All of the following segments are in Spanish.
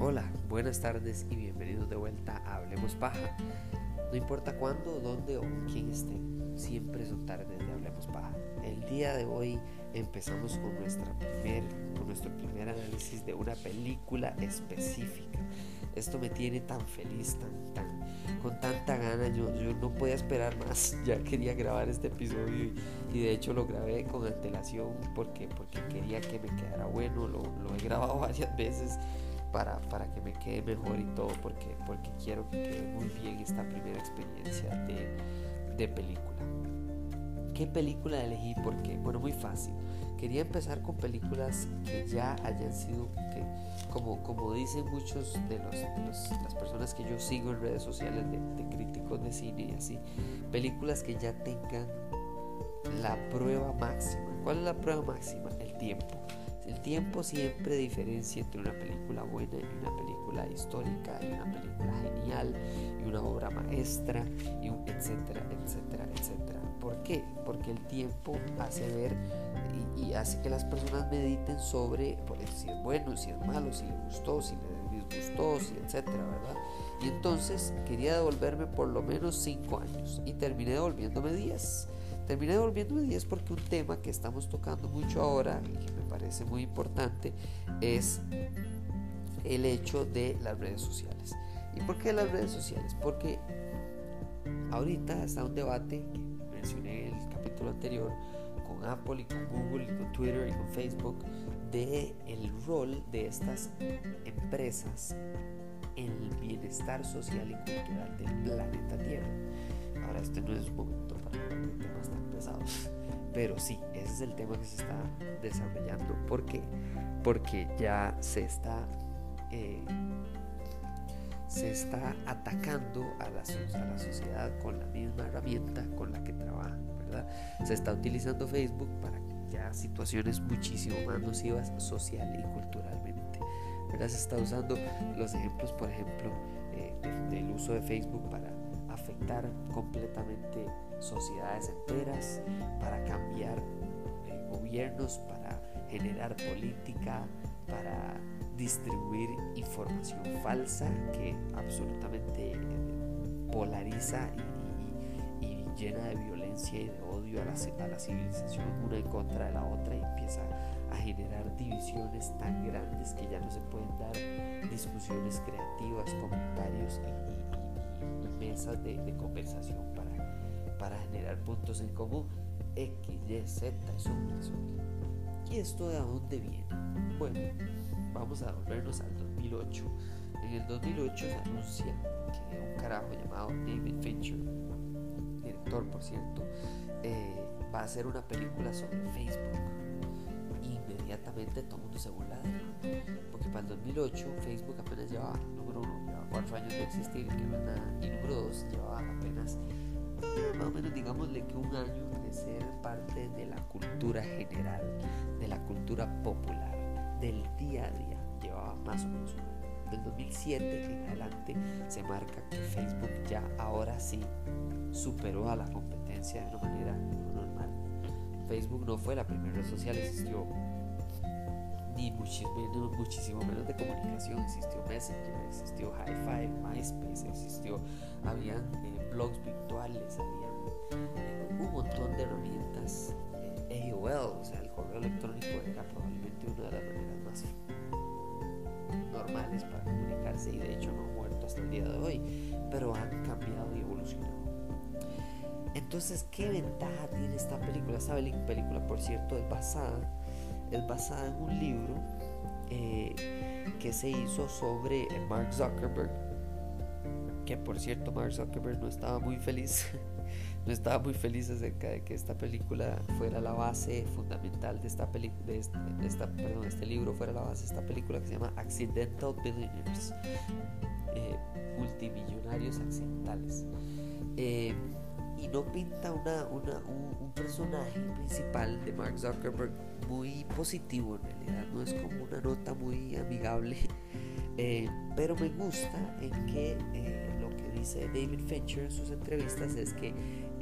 Hola, buenas tardes y bienvenidos de vuelta a Hablemos Paja. No importa cuándo, dónde o quién esté, siempre son tardes de Hablemos Paja. El día de hoy empezamos con, nuestra primer, con nuestro primer análisis de una película específica. Esto me tiene tan feliz, tan, tan, con tanta gana. Yo, yo no podía esperar más. Ya quería grabar este episodio y, y de hecho lo grabé con antelación porque, porque quería que me quedara bueno. Lo, lo he grabado varias veces para, para, que me quede mejor y todo, porque, porque quiero que quede muy bien esta primera experiencia de, de película. ¿Qué película elegí? Porque, bueno, muy fácil. Quería empezar con películas que ya hayan sido, que, como, como dicen muchos de, los, las personas que yo sigo en redes sociales de, de críticos de cine y así, películas que ya tengan la prueba máxima. ¿Cuál es la prueba máxima? El tiempo. El tiempo siempre diferencia entre una película buena y una película histórica y una película genial y una obra maestra y un etcétera, etcétera, etcétera. ¿Por qué? Porque el tiempo hace ver y, y hace que las personas mediten sobre si es bueno, si es malo, si le gustó, si le disgustó, si etcétera, ¿verdad? Y entonces quería devolverme por lo menos 5 años y terminé devolviéndome 10. Terminé devolviéndome 10 porque un tema que estamos tocando mucho ahora y que me parece muy importante es el hecho de las redes sociales. ¿Y por qué las redes sociales? Porque ahorita está un debate mencioné en el capítulo anterior con Apple y con Google y con Twitter y con Facebook de el rol de estas empresas en el bienestar social y cultural del planeta Tierra. Ahora este no es un momento para temas tan pesados, pero sí, ese es el tema que se está desarrollando. ¿Por qué? Porque ya se está eh, se está atacando a la, sociedad con la misma herramienta con la que trabajan, ¿verdad? Se está utilizando Facebook para ya situaciones muchísimo más nocivas social y culturalmente. Se está usando los ejemplos, por ejemplo, eh, de, del uso de Facebook para afectar completamente sociedades enteras, para cambiar eh, gobiernos, para generar política, para distribuir información falsa que absolutamente polariza y, llena de violencia y de odio a la, a la, civilización una en contra de la otra y empieza a generar divisiones tan grandes que ya no se pueden dar discusiones creativas, comentarios y, mesas de, de, conversación para, para generar puntos en común. X, Y, Z, eso, eso. ¿Y esto de dónde viene? Bueno, vamos a volvernos al 2008. En el 2008 se anuncia que un carajo llamado David Fincher, director por cierto, eh, va a hacer una película sobre Facebook. Inmediatamente todo el mundo se burla de él, porque para el 2008 Facebook apenas llevaba, número uno, llevaba cuatro años de existir, que no nada, y número dos, llevaba apenas, más o menos digámosle que un año de ser parte de la cultura general, de la cultura popular del día a día llevaba más o menos un año. Del 2007 en adelante se marca que Facebook ya ahora sí superó a la competencia de una manera no normal. Facebook no fue la primera red social, existió ni muchísimo menos, muchísimo menos de comunicación, existió Messenger, existió Hi-Fi, MySpace, existió, habían eh, blogs virtuales, habían eh, un montón de herramientas, eh, AOL, o sea, el correo electrónico era probablemente una de las normales para comunicarse y de hecho no ha muerto hasta el día de hoy, pero han cambiado y evolucionado. Entonces, ¿qué ventaja tiene esta película? Esta película, por cierto, es basada, es basada en un libro eh, que se hizo sobre Mark Zuckerberg, que por cierto Mark Zuckerberg no estaba muy feliz no estaba muy feliz acerca de que esta película fuera la base fundamental de esta película de, este, esta perdón este libro fuera la base de esta película que se llama Accidental Billionaires eh, multimillonarios accidentales. Eh, y no pinta una, una un, un, personaje principal de Mark Zuckerberg muy positivo en realidad no es como una nota muy amigable eh, pero me gusta en que lo que dice David Fincher en sus entrevistas es que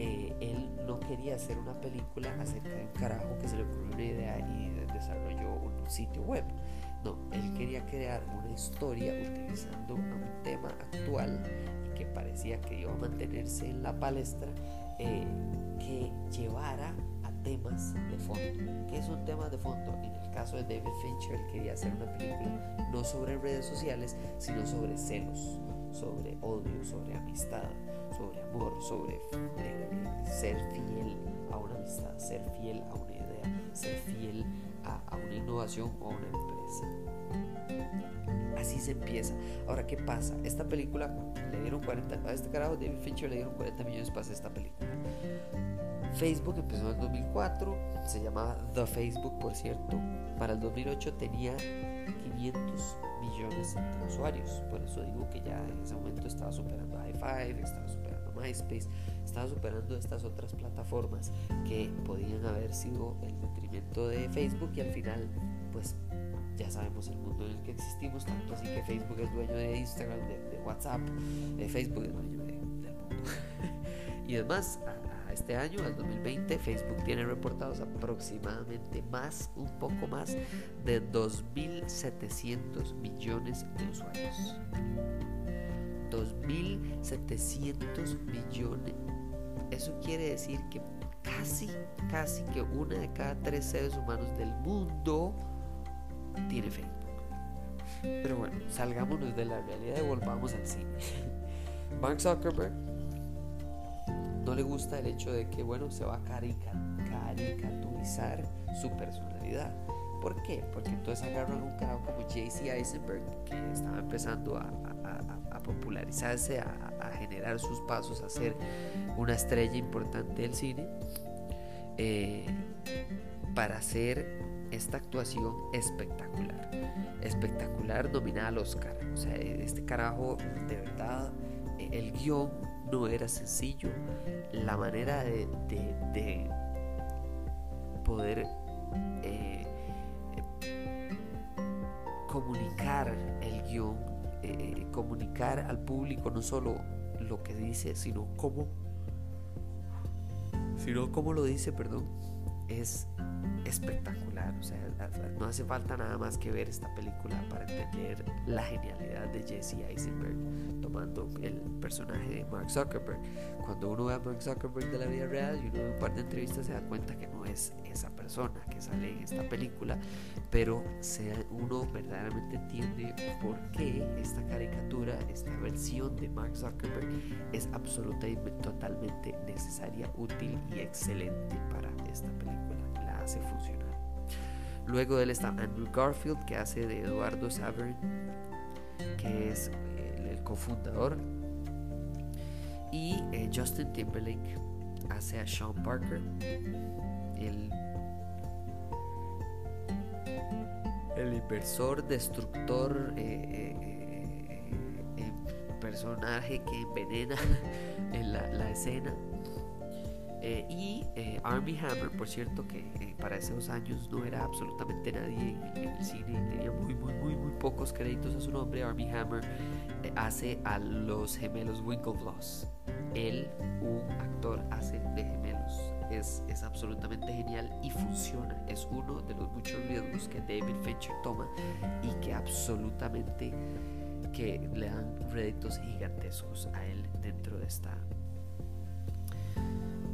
eh, él no quería hacer una película acerca de un carajo que se le ocurrió una idea y desarrolló un sitio web. No, él quería crear una historia utilizando un tema actual que parecía que iba a mantenerse en la palestra, eh, que llevara a temas de fondo. ¿Qué son temas de fondo? En el caso de David Fincher, él quería hacer una película no sobre redes sociales, sino sobre celos, sobre odio, sobre amistad, sobre amor, sobre eh, ser fiel a una amistad, ser fiel a una idea, ser fiel a, una innovación o a una empresa. Así se empieza. Ahora, ¿qué pasa? Esta película le dieron 40, a este carajo David Fincher le dieron 40 millones para hacer esta película. Facebook empezó en el 2004, se llamaba The Facebook, por cierto. Para el 2008 tenía 500 millones de usuarios. Por eso digo que ya en ese momento estaba superando a High Five, estaba superando MySpace, estaba superando estas otras plataformas que podían haber sido el detrimento de Facebook y al final, pues ya sabemos el mundo en el que existimos, tanto así que Facebook es dueño de Instagram, de, WhatsApp, de Facebook es dueño del mundo. y además, este año, al 2020, Facebook tiene reportados aproximadamente más, un poco más de 2.700 millones de usuarios. 2.700 millones. Eso quiere decir que casi, casi que una de cada tres seres humanos del mundo tiene Facebook. Pero bueno, salgámonos de la realidad y volvamos al cine. Mark Zuckerberg no le gusta el hecho de que, bueno, se va a caricaturizar su personalidad. ¿Por qué? Porque entonces agarran un carajo como JC Eisenberg, que estaba empezando a, popularizarse, a, generar sus pasos, a ser una estrella importante del cine, eh, para hacer esta actuación espectacular. Espectacular nominada al Oscar. O sea, este carajo, de verdad, el guion no era sencillo. La manera de, poder eh, comunicar el guion, eh, comunicar al público no solo lo que dice, sino cómo, sino cómo lo dice, perdón, es espectacular. O sea, no hace falta nada más que ver esta película para entender la genialidad de Jesse Eisenberg tomando el personaje de Mark Zuckerberg. Cuando uno ve a Mark Zuckerberg de la vida real y uno ve un par de entrevistas se da cuenta que no es esa persona que sale en esta película, pero uno verdaderamente entiende por qué esta caricatura, esta versión de Mark Zuckerberg es absolutamente totalmente necesaria, útil y excelente para esta película. Luego de él está Andrew Garfield, que hace de Eduardo Savern, que es el, cofundador. Y eh, Justin Timberlake hace a Sean Parker, el, el inversor, destructor, eh, eh, personaje que envenena en la escena eh, y eh, Army Hammer, por cierto, que eh, para esos años no era absolutamente nadie en, el cine, tenía muy, muy, muy, muy pocos créditos a su nombre. Army Hammer hace a los gemelos Winklevoss. Él, un actor, hace de gemelos. Es, es absolutamente genial y funciona. Es uno de los muchos riesgos que David Fincher toma y que absolutamente que le dan réditos gigantescos a él dentro de esta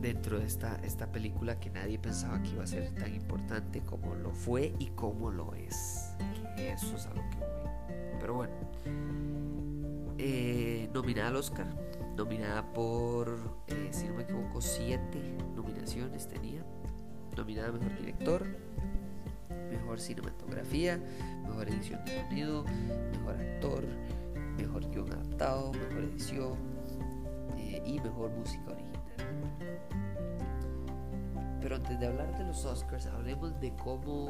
dentro de esta, esta película que nadie pensaba que iba a ser tan importante como lo fue y como lo es. eso es a lo que voy. Pero bueno, eh, nominada al Oscar, nominada por, eh, si no me equivoco, siete nominaciones tenía. Nominada a Mejor Director, Mejor Cinematografía, Mejor Edición de Sonido, Mejor Actor, Mejor Guión Adaptado, Mejor Edición eh, y Mejor Música. Pero antes de hablar de los Oscars, hablemos de cómo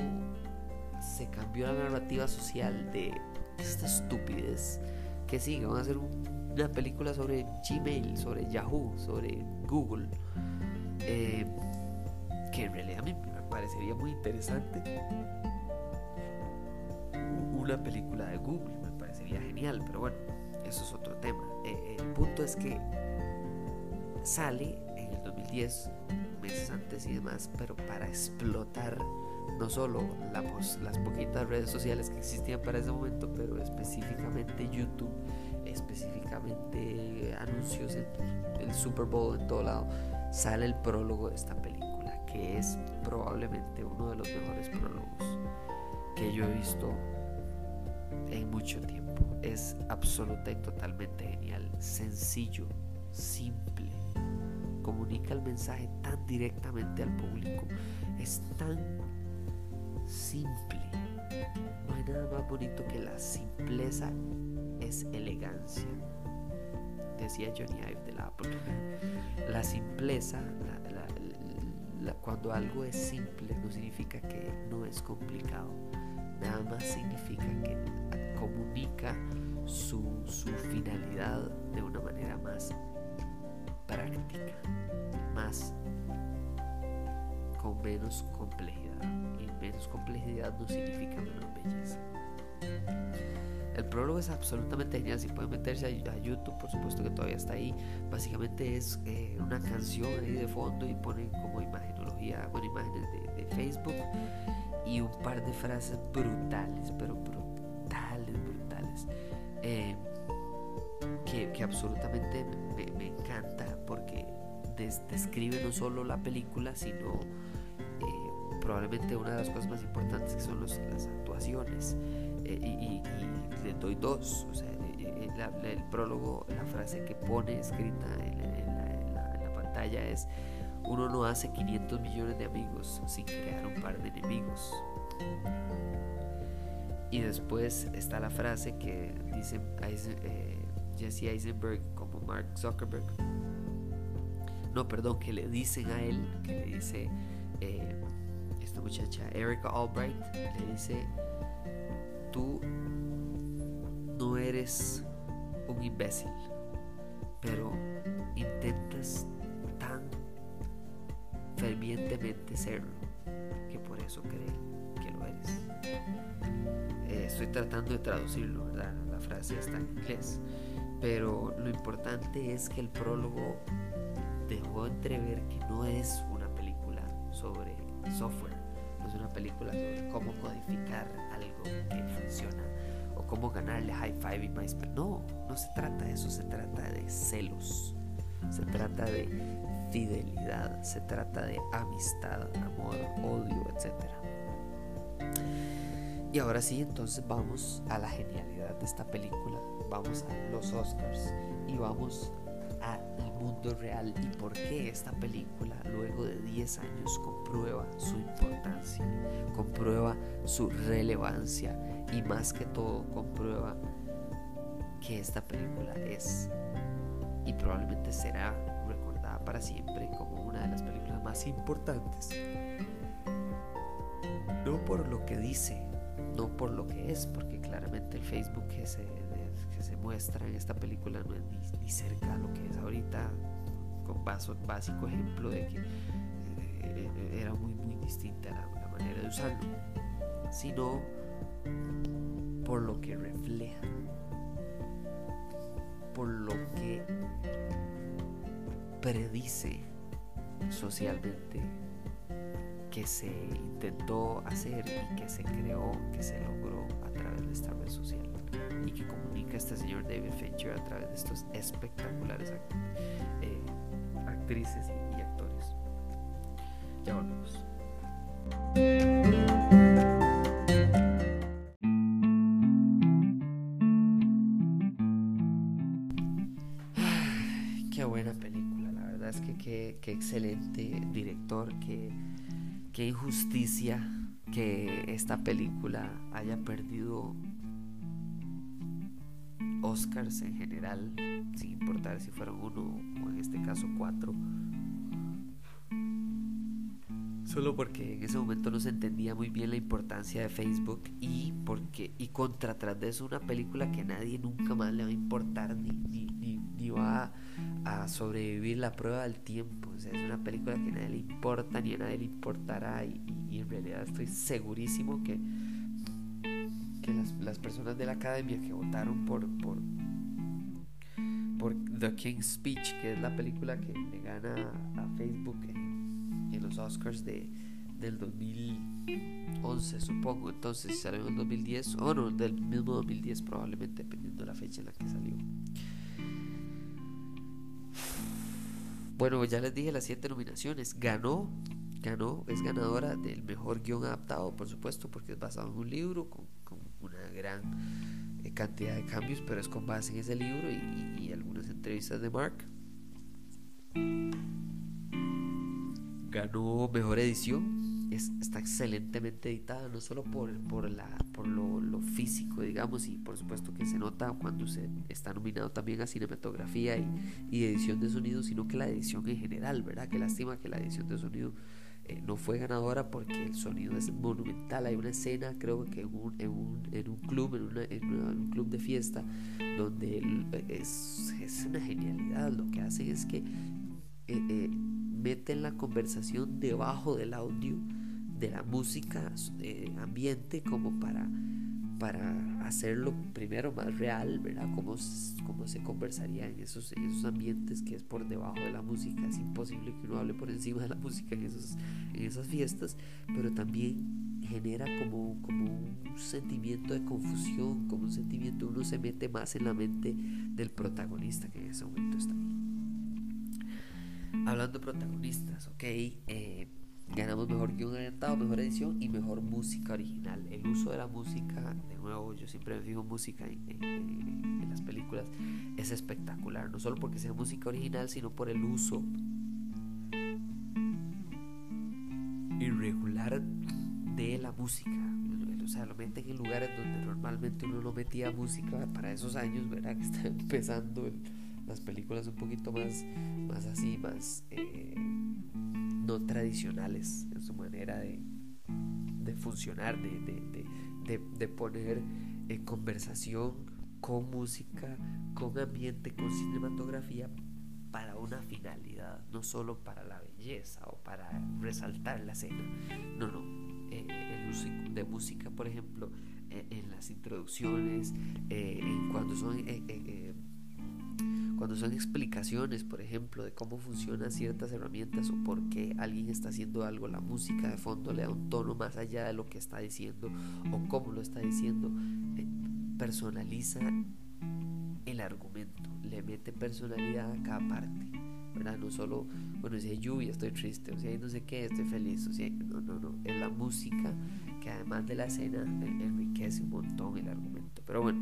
se cambió la narrativa social de esta estupidez que sí, van a hacer una película sobre Gmail, sobre Yahoo, sobre Google, eh, que en realidad me parecería muy interesante. Una película de Google me parecería genial, pero bueno, eso es otro tema. Eh, eh, punto es que sale en el 2010, meses antes y demás, pero para explotar no solo las poquitas redes sociales que existían para ese momento, pero específicamente YouTube, específicamente anuncios en el Super Bowl en todo lado, sale el prólogo de esta película, que es probablemente uno de los mejores prólogos que yo he visto en mucho tiempo. Es absoluta y totalmente genial, sencillo, simple, comunica el mensaje tan directamente al público, es tan simple. No hay nada más bonito que la simpleza es elegancia. Decía Johnny Ive de la Apple. La simpleza, cuando algo es simple, no significa que no es complicado. Nada más significa que comunica su, su finalidad de una manera más práctica, más con menos complejidad menos complejidad no significa menos belleza. El prólogo es absolutamente genial. Si pueden meterse a, YouTube, por supuesto que todavía está ahí. Básicamente es eh, una canción ahí de fondo y ponen como imagenología, bueno, imágenes de, Facebook y un par de frases brutales, pero brutales, brutales. Eh, que, absolutamente me, encanta porque describe no solo la película, sino probablemente una de las cosas más importantes que son las actuaciones. Eh, y, le doy dos. O sea, eh, eh, el prólogo, la frase que pone escrita en, la, pantalla es, uno no hace 500 millones de amigos sin crear un par de enemigos. Y después está la frase que dice Jesse Eisenberg como Mark Zuckerberg. No, perdón, que le dicen a él, que le dice, muchacha, Erica Albright, le dice, tú no eres un imbécil, pero intentas tan fervientemente serlo que por eso cree que lo eres. Eh, estoy tratando de traducirlo, ¿verdad? La frase está en inglés, pero lo importante es que el prólogo dejó entrever que no es una película sobre software es una película sobre cómo codificar algo que funciona o cómo ganarle high five y MySpace. No, no se trata de eso, se trata de celos, se trata de fidelidad, se trata de amistad, amor, odio, etc. Y ahora sí, entonces vamos a la genialidad de esta película, vamos a los Oscars y vamos al mundo real y por qué esta película luego de 10 años comprueba su importancia, comprueba su relevancia y más que todo comprueba que esta película es y probablemente será recordada para siempre como una de las películas más importantes. No por lo que dice, no por lo que es, porque claramente el Facebook que se, que se muestra en esta película no es ni, cerca a lo que es ahorita, con básico ejemplo de que eh, era muy, muy distinta la, manera de usarlo, sino por lo que refleja, por lo que predice socialmente que se intentó hacer y que se creó, que se logró a través de esta red social y que comunica este señor David Fincher a través de estos espectaculares eh, actrices y, actores. Ya volvemos. Qué buena película, la verdad es que qué, excelente director, qué, qué injusticia que esta película haya perdido Oscars en general, sin importar si fueron uno o en este caso cuatro. Solo porque en ese momento no se entendía muy bien la importancia de Facebook y porque y contra tras de eso una película que nadie nunca más le va a importar ni, ni, va a, sobrevivir la prueba del tiempo. O sea, es una película que a nadie le importa ni a nadie le importará y, y en realidad estoy segurísimo que las, personas de la academia que votaron por, por, por The King's Speech, que es la película que le gana a Facebook en, los Oscars de, del 2011, supongo. Entonces, salió en el 2010, o no, del mismo 2010 probablemente, dependiendo de la fecha en la que salió. Bueno, ya les dije las siete nominaciones. Ganó, ganó, es ganadora del mejor guion adaptado, por supuesto, porque es basado en un libro con, gran eh, cantidad de cambios, pero es con base en ese libro y, algunas entrevistas de Mark. Ganó mejor edición, está excelentemente editada, no solo por, por, la, por lo, lo, físico, digamos, y por supuesto que se nota cuando se está nominado también a cinematografía y, y edición de sonido, sino que la edición en general, ¿verdad? Qué lástima que la edición de sonido eh, no fue ganadora porque el sonido es monumental. Hay una escena, creo que en un, en un, en un club, en, una, en, un club de fiesta, donde es, es, una genialidad. Lo que hacen es que eh, eh, meten la conversación debajo del audio de la música eh, ambiente como para, para hacerlo primero más real, ¿verdad? Como, como se conversaría en esos, en esos ambientes que es por debajo de la música. Es imposible que uno hable por encima de la música en, esos, en esas fiestas, pero también genera como, como un sentimiento de confusión, como un sentimiento, uno se mete más en la mente del protagonista que en ese momento está ahí. Hablando de protagonistas, ok, eh, ganamos mejor guion orientado, mejor edición y mejor música original. El uso de la música, de nuevo, yo siempre me fijo música en, las películas, es espectacular. No solo porque sea música original, sino por el uso irregular de la música. O sea, lo meten en lugares donde normalmente uno no metía música para esos años, ¿verdad? Que está empezando las películas un poquito más, más así, más... Eh, no tradicionales en su manera de, de funcionar, de, de, de, de poner en conversación con música, con ambiente, con cinematografía para una finalidad, no solo para la belleza o para resaltar la escena. No, no. Eh, el uso de música, por ejemplo, eh, en las introducciones, eh, en cuando son cuando son explicaciones, por ejemplo, de cómo funcionan ciertas herramientas o por qué alguien está haciendo algo, la música de fondo le da un tono más allá de lo que está diciendo o cómo lo está diciendo, eh, personaliza el argumento, le mete personalidad a cada parte. ¿verdad? No solo, bueno, si hay lluvia estoy triste, o si hay no sé qué estoy feliz, o si no, no, no, es la música que además de la escena enriquece un montón el argumento. Pero bueno,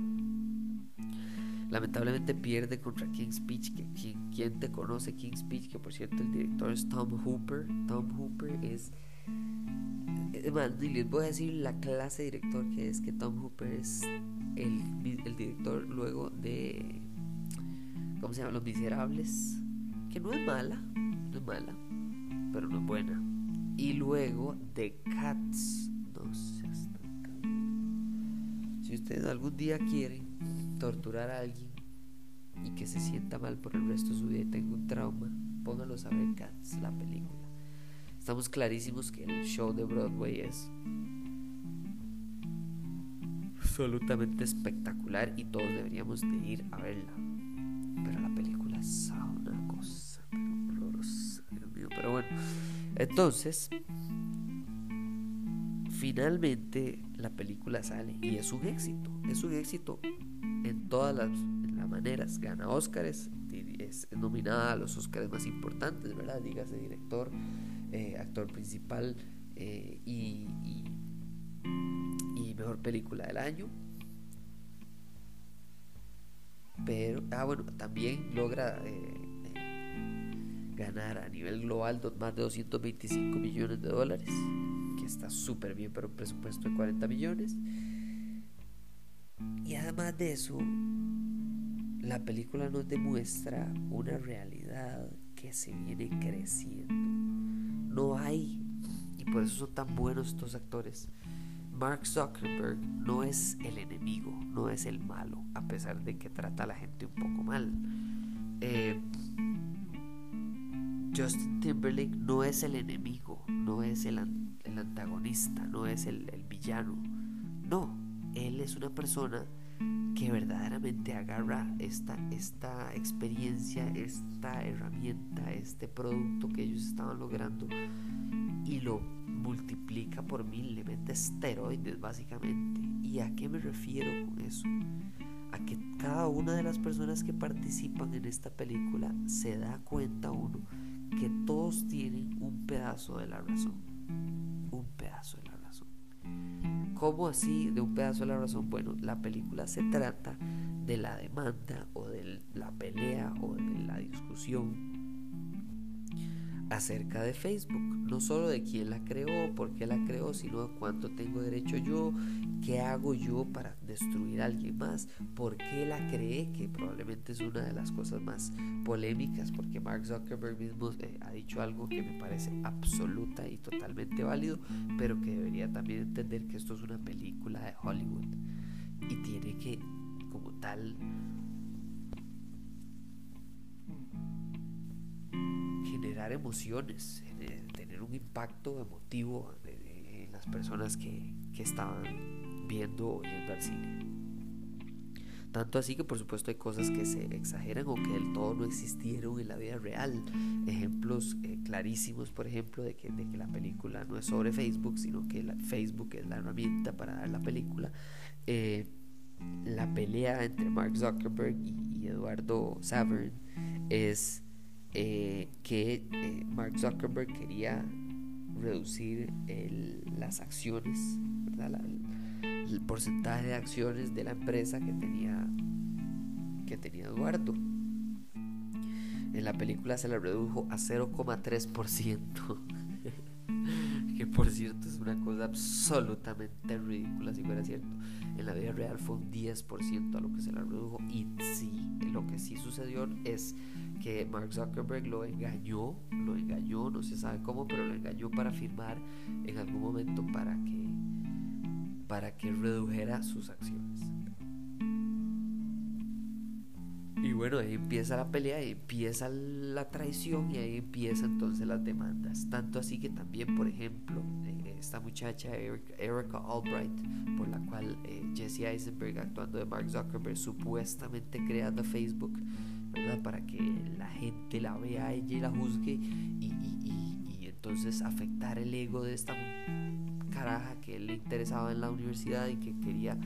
Lamentablemente pierde contra King's Speech. Que, ¿Quién te conoce King's Speech? Que por cierto el director es Tom Hooper. Tom Hooper es... les voy a decir la clase de director que es, que Tom Hooper es el, director luego de... ¿Cómo se llama? Los Miserables. Que no es mala, no es mala, pero no es buena. Y luego de Cats. No seas Si ustedes algún día quieren torturar a alguien y que se sienta mal por el resto de su vida y tenga un trauma, póngalo a ver Cats, la película. Estamos clarísimos que el show de Broadway es absolutamente espectacular y todos deberíamos de ir a verla. Pero la película es una cosa horrorosa, Dios mío. Pero bueno, entonces, finalmente la película sale y es un éxito. Es un éxito todas las, maneras. Gana Oscars, es nominada a los Oscars más importantes, ¿verdad? Dígase director, eh, actor principal eh, y, y, mejor película del año. Pero, ah, bueno, también logra eh, ganar a nivel global más de 225 millones de dólares, que está súper bien para un presupuesto de 40 millones. Y además de eso, la película nos demuestra una realidad que se viene creciendo. No hay, y por eso son tan buenos estos actores. Mark Zuckerberg no es el enemigo, no es el malo, a pesar de que trata a la gente un poco mal. Eh, Justin Timberlake no es el enemigo, no es el, antagonista, no es el villano. No, él es una persona que verdaderamente agarra esta, esta experiencia, esta herramienta, este producto que ellos estaban logrando y lo multiplica por mil, le mete esteroides básicamente. ¿Y a qué me refiero con eso? A que cada una de las personas que participan en esta película se da cuenta uno que todos tienen un pedazo de la razón. ¿Cómo así de un pedazo de la razón? Bueno, la película se trata de la demanda o de la pelea o de la discusión acerca de Facebook, no solo de quién la creó, por qué la creó, sino cuánto tengo derecho yo, qué hago yo para destruir a alguien más, por qué la creé, que probablemente es una de las cosas más polémicas, porque Mark Zuckerberg mismo eh, ha dicho algo que me parece absoluta y totalmente válido, pero que debería también entender que esto es una película de Hollywood y tiene que, como tal, generar emociones, tener un impacto emotivo en las personas que, que estaban viendo o yendo al cine. Tanto así que por supuesto hay cosas que se exageran o que del todo no existieron en la vida real. Ejemplos eh, clarísimos, por ejemplo, de que, de que, la película no es sobre Facebook, sino que la, Facebook es la herramienta para dar la película. Eh, la pelea entre Mark Zuckerberg y, y Eduardo Savern es eh, que eh, Mark Zuckerberg quería reducir las acciones, el, porcentaje de acciones de la empresa que tenía, que tenía Eduardo. En la película se la redujo a 0,3%, por cierto es una cosa absolutamente ridícula si fuera cierto. En la vida real fue un 10% a lo que se la redujo y sí, lo que sí sucedió es que Mark Zuckerberg lo engañó, lo engañó, no se sabe cómo, pero lo engañó para firmar en algún momento para que para que redujera sus acciones. Y bueno, ahí empieza la pelea, ahí empieza la traición y ahí empiezan entonces las demandas. Tanto así que también, por ejemplo, eh, esta muchacha Erica Albright, por la cual eh, Jesse Eisenberg actuando de Mark Zuckerberg supuestamente creando Facebook, para que la gente la vea ella y la juzgue y, entonces afectar el ego de esta caraja que le interesaba en la universidad y que quería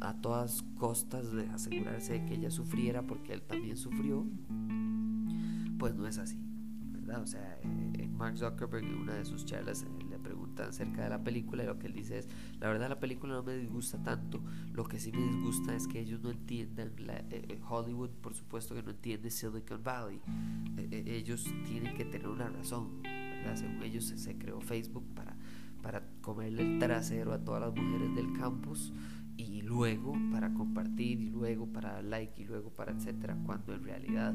a todas costas de asegurarse de que ella sufriera porque él también sufrió, pues no es así, ¿verdad? O sea, eh, Mark Zuckerberg en una de sus charlas eh, preguntan acerca de la película y lo que él dice es, la verdad la película no me disgusta tanto, lo que sí me disgusta es que ellos no entiendan, la, eh, eh, Hollywood por supuesto que no entiende Silicon Valley, eh, ellos tienen que tener una razón, ¿verdad? según ellos se, creó Facebook para, para comerle el trasero a todas las mujeres del campus y luego para compartir y luego para dar like y luego para etcétera cuando en realidad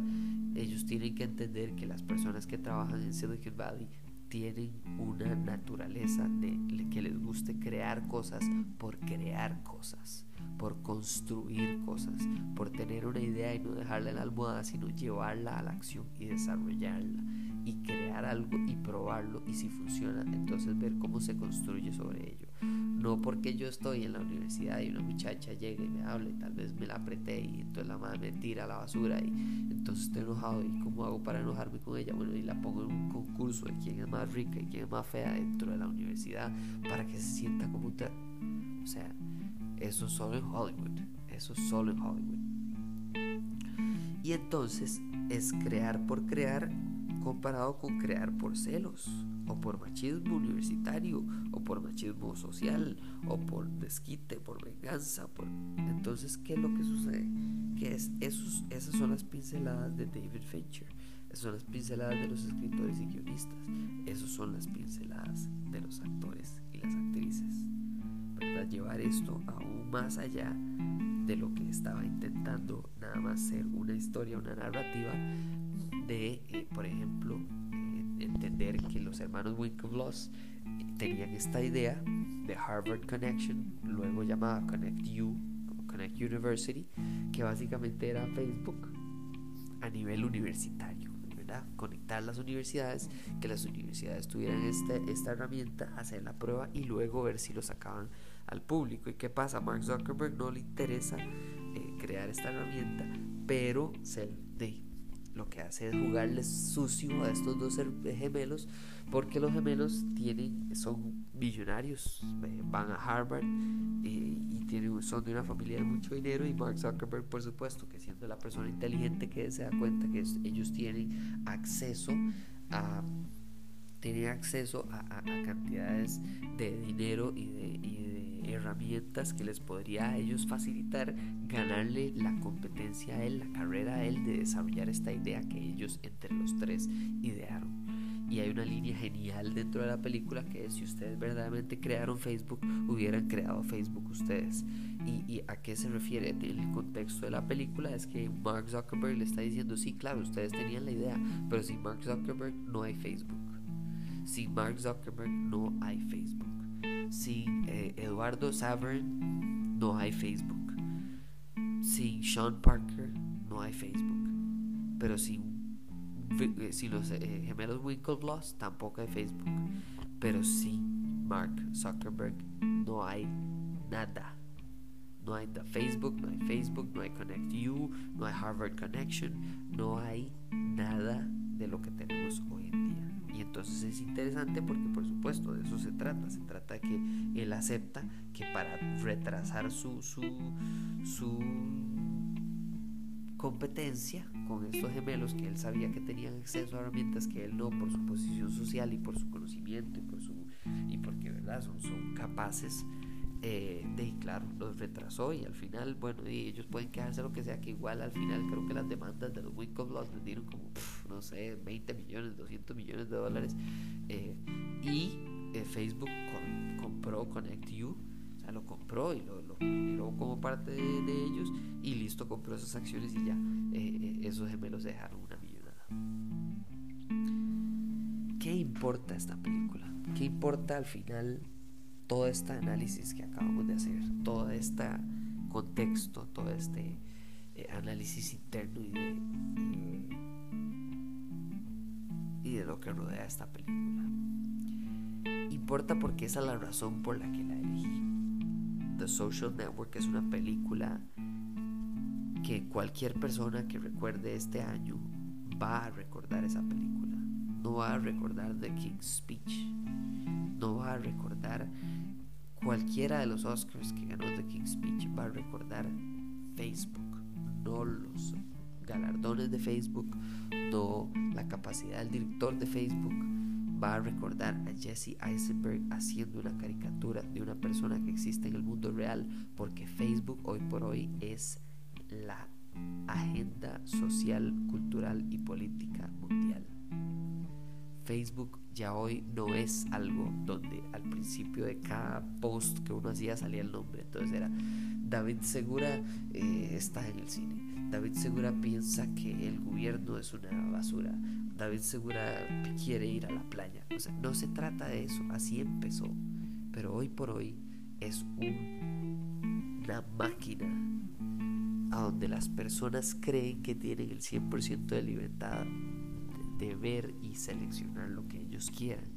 ellos tienen que entender que las personas que trabajan en Silicon Valley tienen una naturaleza de que les guste crear cosas por crear cosas, por construir cosas, por tener una idea y no dejarla en la almohada, sino llevarla a la acción y desarrollarla y crear algo y probarlo y si funciona, entonces ver cómo se construye sobre ello. No porque yo estoy en la universidad y una muchacha llega y me habla y tal vez me la apreté y entonces la madre me tira a la basura y entonces estoy enojado y cómo hago para enojarme con ella. Bueno, y la pongo en un concurso de quién es más rica y quién es más fea dentro de la universidad para que se sienta como. O sea, eso solo en Hollywood. Eso solo en Hollywood. Y entonces es crear por crear comparado con crear por celos o por machismo universitario o por machismo social o por desquite, por venganza, por entonces ¿qué es lo que sucede? Que es esos, esas son las pinceladas de David Fincher, esas son las pinceladas de los escritores y guionistas, esas son las pinceladas de los actores y las actrices. Llevar esto aún más allá de lo que estaba intentando nada más ser una historia, una narrativa de, eh, por ejemplo, entender que los hermanos Winklevoss tenían esta idea de Harvard Connection, luego llamada Connect U, Connect University, que básicamente era Facebook a nivel universitario. ¿verdad? Conectar las universidades, que las universidades tuvieran este, esta herramienta, hacer la prueba y luego ver si lo sacaban al público. ¿Y qué pasa? A Mark Zuckerberg no le interesa eh, crear esta herramienta, pero se, de, lo que hace es jugarles sucio a estos dos gemelos porque los gemelos tienen son millonarios eh, van a Harvard eh, y tienen, son de una familia de mucho dinero y Mark Zuckerberg por supuesto que siendo la persona inteligente que se da cuenta que ellos tienen acceso a tienen acceso a, cantidades de dinero y de, y de, herramientas que les podría a ellos facilitar ganarle la competencia a él, la carrera a él de desarrollar esta idea que ellos entre los tres idearon. Y hay una línea genial dentro de la película que es si ustedes verdaderamente crearon Facebook, hubieran creado Facebook ustedes. ¿Y, y a qué se refiere? El contexto de la película es que Mark Zuckerberg le está diciendo, sí, claro, ustedes tenían la idea, pero sin Mark Zuckerberg no hay Facebook. Sin Mark Zuckerberg no hay Facebook. Sin eh, Eduardo Saverin no hay Facebook. Sin Sean Parker no hay Facebook. Pero sin, eh, sin los eh, gemelos Winklevoss tampoco hay Facebook. Pero sin Mark Zuckerberg no hay nada. No hay Facebook, no hay Facebook, no hay Connect You, no hay Harvard Connection, no hay nada de lo que tenemos hoy en. Entonces es interesante porque por supuesto de eso se trata. Se trata de que él acepta que para retrasar su, su, su competencia con estos gemelos que él sabía que tenían acceso a herramientas que él no por su posición social y por su conocimiento y por su y porque verdad son, son capaces eh, de claro, los retrasó y al final, bueno, y ellos pueden quejarse lo que sea, que igual al final creo que las demandas de los Winklevoss les dieron como, no sé, 20 millones, 200 millones de dólares. Eh, y eh, Facebook compró Connect You, o sea, lo compró y lo, lo como parte de, ellos y listo, compró esas acciones y ya esos gemelos dejaron una millonada. ¿Qué importa esta película? ¿Qué importa al final? Todo este análisis que acabamos de hacer, todo este contexto, todo este eh, análisis interno y de, de lo que rodea esta película. Importa porque esa es la razón por la que la elegí. The Social Network es una película que cualquier persona que recuerde este año va a recordar esa película. No va a recordar The King's Speech. No va a recordar Cualquiera de los Oscars que ganó The King's Speech va a recordar Facebook, no los galardones de Facebook, no la capacidad del director de Facebook. Va a recordar a Jesse Eisenberg haciendo una caricatura de una persona que existe en el mundo real, porque Facebook hoy por hoy es la agenda social, cultural y política mundial. Facebook ya hoy no es algo donde al principio de cada post que uno hacía salía el nombre. Entonces era David Segura eh, está en el cine. David Segura piensa que el gobierno es una basura. David Segura quiere ir a la playa. O sea, no se trata de eso. Así empezó. Pero hoy por hoy es una máquina a donde las personas creen que tienen el 100% de libertad de ver y seleccionar lo que ellos quieran.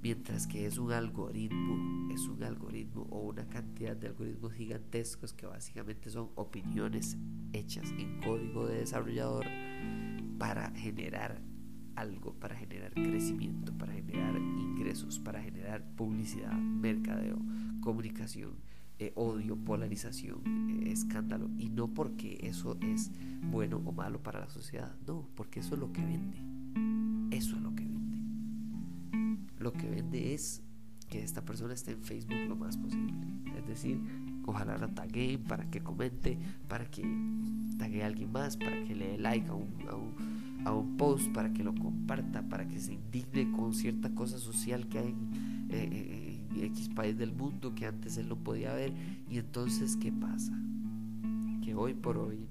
Mientras que es un algoritmo, es un algoritmo o una cantidad de algoritmos gigantescos que básicamente son opiniones hechas en código de desarrollador para generar algo, para generar crecimiento, para generar ingresos, para generar publicidad, mercadeo, comunicación eh, odio, polarización, eh, escándalo. Y no porque eso es bueno o malo para la sociedad, no, porque eso es lo que vende. Eso es lo que. Lo que vende es que esta persona esté en Facebook lo más posible. Es decir, ojalá la taguen para que comente, para que tague a alguien más, para que le dé like a un, a un, post, para que lo comparta, para que se indigne con cierta cosa social que hay en, eh, X país del mundo que antes él no podía ver. Y entonces, ¿qué pasa? Que hoy por hoy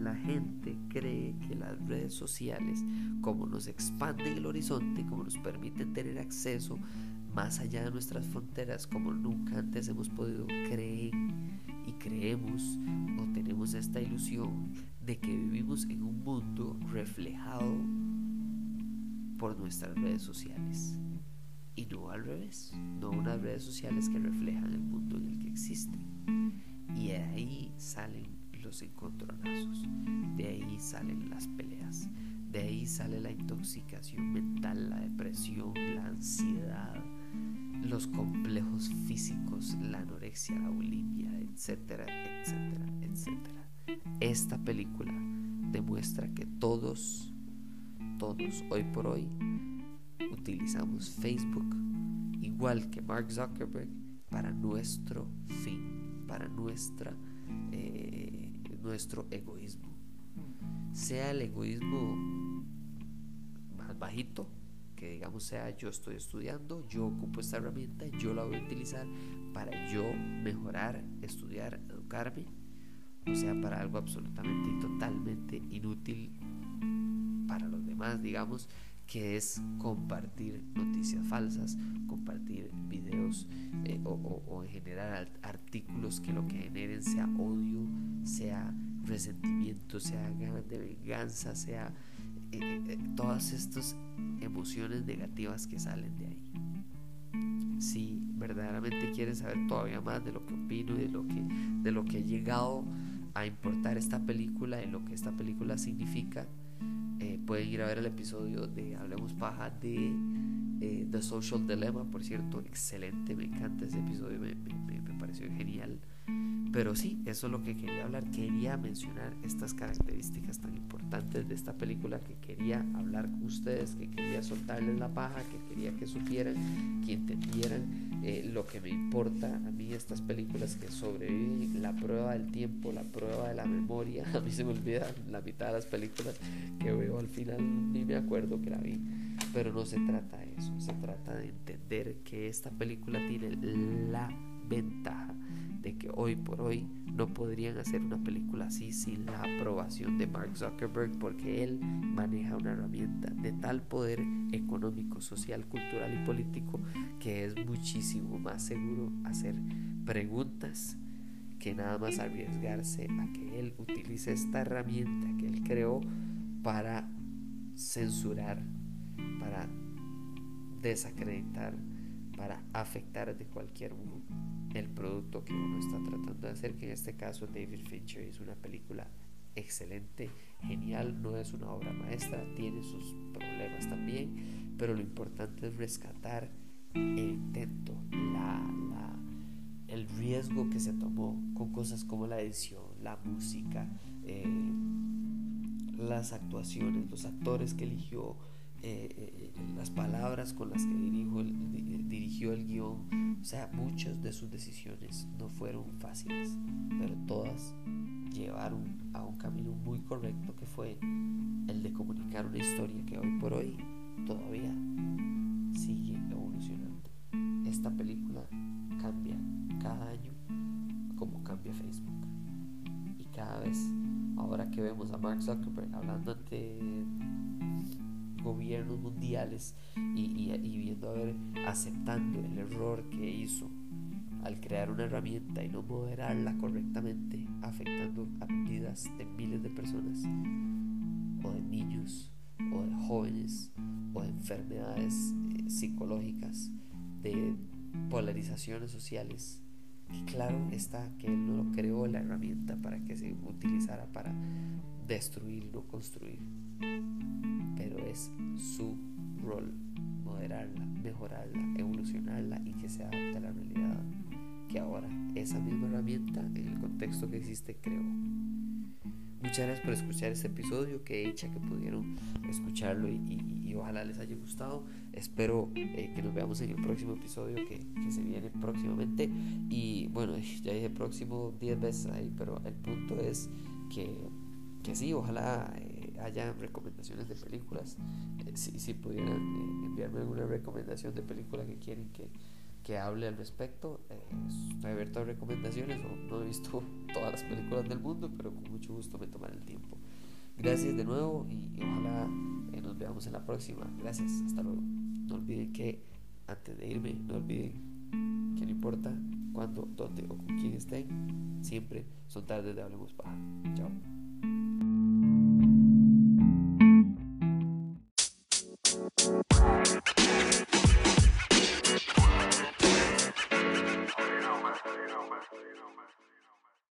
la gente cree que las redes sociales, como nos expanden el horizonte, como nos permiten tener acceso más allá de nuestras fronteras, como nunca antes hemos podido creer y creemos o tenemos esta ilusión de que vivimos en un mundo reflejado por nuestras redes sociales y no al revés, no unas redes sociales que reflejan el mundo en el que existen. Y de ahí salen los encontronazos, de ahí salen las peleas, de ahí sale la intoxicación mental, la depresión, la ansiedad, los complejos físicos, la anorexia, la bulimia, etcétera, etcétera, etcétera. Esta película demuestra que todos, todos hoy por hoy utilizamos Facebook igual que Mark Zuckerberg para nuestro fin, para nuestra, eh, nuestro egoísmo. Sea el egoísmo más bajito, que digamos sea yo estoy estudiando, yo ocupo esta herramienta, yo la voy a utilizar para yo mejorar, estudiar, educarme, o sea, para algo absolutamente y totalmente inútil para los demás, digamos, que es compartir noticias falsas, compartir videos eh, o, en general artículos que lo que generen sea odio, sea resentimiento, sea ganas de venganza, sea eh, eh, todas estas emociones negativas que salen de ahí. Si verdaderamente quieren saber todavía más de lo que opino y de lo que, de lo que ha llegado a importar esta película y lo que esta película significa, pueden ir a ver el episodio de Hablemos Paja de eh, The Social Dilemma, por cierto, excelente, me encanta ese episodio, me, me, me, pareció genial. Pero sí, eso es lo que quería hablar, quería mencionar estas características tan importantes de esta película que quería hablar con ustedes, que quería soltarles la paja, que quería que supieran, que entendieran eh, lo que me importa a mí estas películas que sobreviven la prueba del tiempo, la prueba de la memoria. A mí se me olvida la mitad de las películas que veo al final, ni me acuerdo que la vi. Pero no se trata de eso, se trata de entender que esta película tiene la ventaja de que hoy por hoy no podrían hacer una película así sin la aprobación de Mark Zuckerberg porque él maneja una herramienta de tal poder económico, social, cultural y político que es muchísimo más seguro hacer preguntas que nada más arriesgarse a que él utilice esta herramienta que él creó para censurar, para desacreditar, para afectar de cualquier modo el producto que uno está tratando de hacer, que en este caso David Fincher es una película excelente, genial, no es una obra maestra, tiene sus problemas también, pero lo importante es rescatar el intento, la, el riesgo que se tomó con cosas como la edición, la música, eh, las actuaciones, los actores que eligió, eh, eh, las palabras con las que dirijo dirigió el guion. O sea, muchas de sus decisiones no fueron fáciles, pero todas llevaron a un camino muy correcto que fue el de comunicar una historia que hoy por hoy todavía sigue evolucionando. Esta película cambia cada año como cambia Facebook. Y cada vez, ahora que vemos a Mark Zuckerberg hablando ante gobiernos mundiales y, viendo a ver, aceptando el error que hizo al crear una herramienta y no moderarla correctamente, afectando a vidas de miles de personas, o de niños, o de jóvenes, o de enfermedades eh, psicológicas, de polarizaciones sociales. Y claro está que él no creó la herramienta para que se utilizara para destruir, no construir su rol moderarla, mejorarla, evolucionarla y que se adapte a la realidad que ahora esa misma herramienta en el contexto que existe creó. Muchas gracias por escuchar este episodio, que hecha que pudieron escucharlo y, ojalá les haya gustado. Espero eh, que nos veamos en el próximo episodio que, que, se viene próximamente. Y bueno, ya dije próximo 10 veces ahí, pero el punto es que, que sí, ojalá... Eh, haya recomendaciones de películas. Eh, si, si, pudieran eh, enviarme alguna recomendación de película que quieren que, que hable al respecto, eh, abierto a recomendaciones. No, he visto todas las películas del mundo, pero con mucho gusto me tomaré el tiempo. Gracias de nuevo y, ojalá nos veamos en la próxima. Gracias, hasta luego. No olviden que antes de irme, no olviden que no importa cuándo, dónde o con quién estén, siempre son tardes de Hablemos Paja. Chao.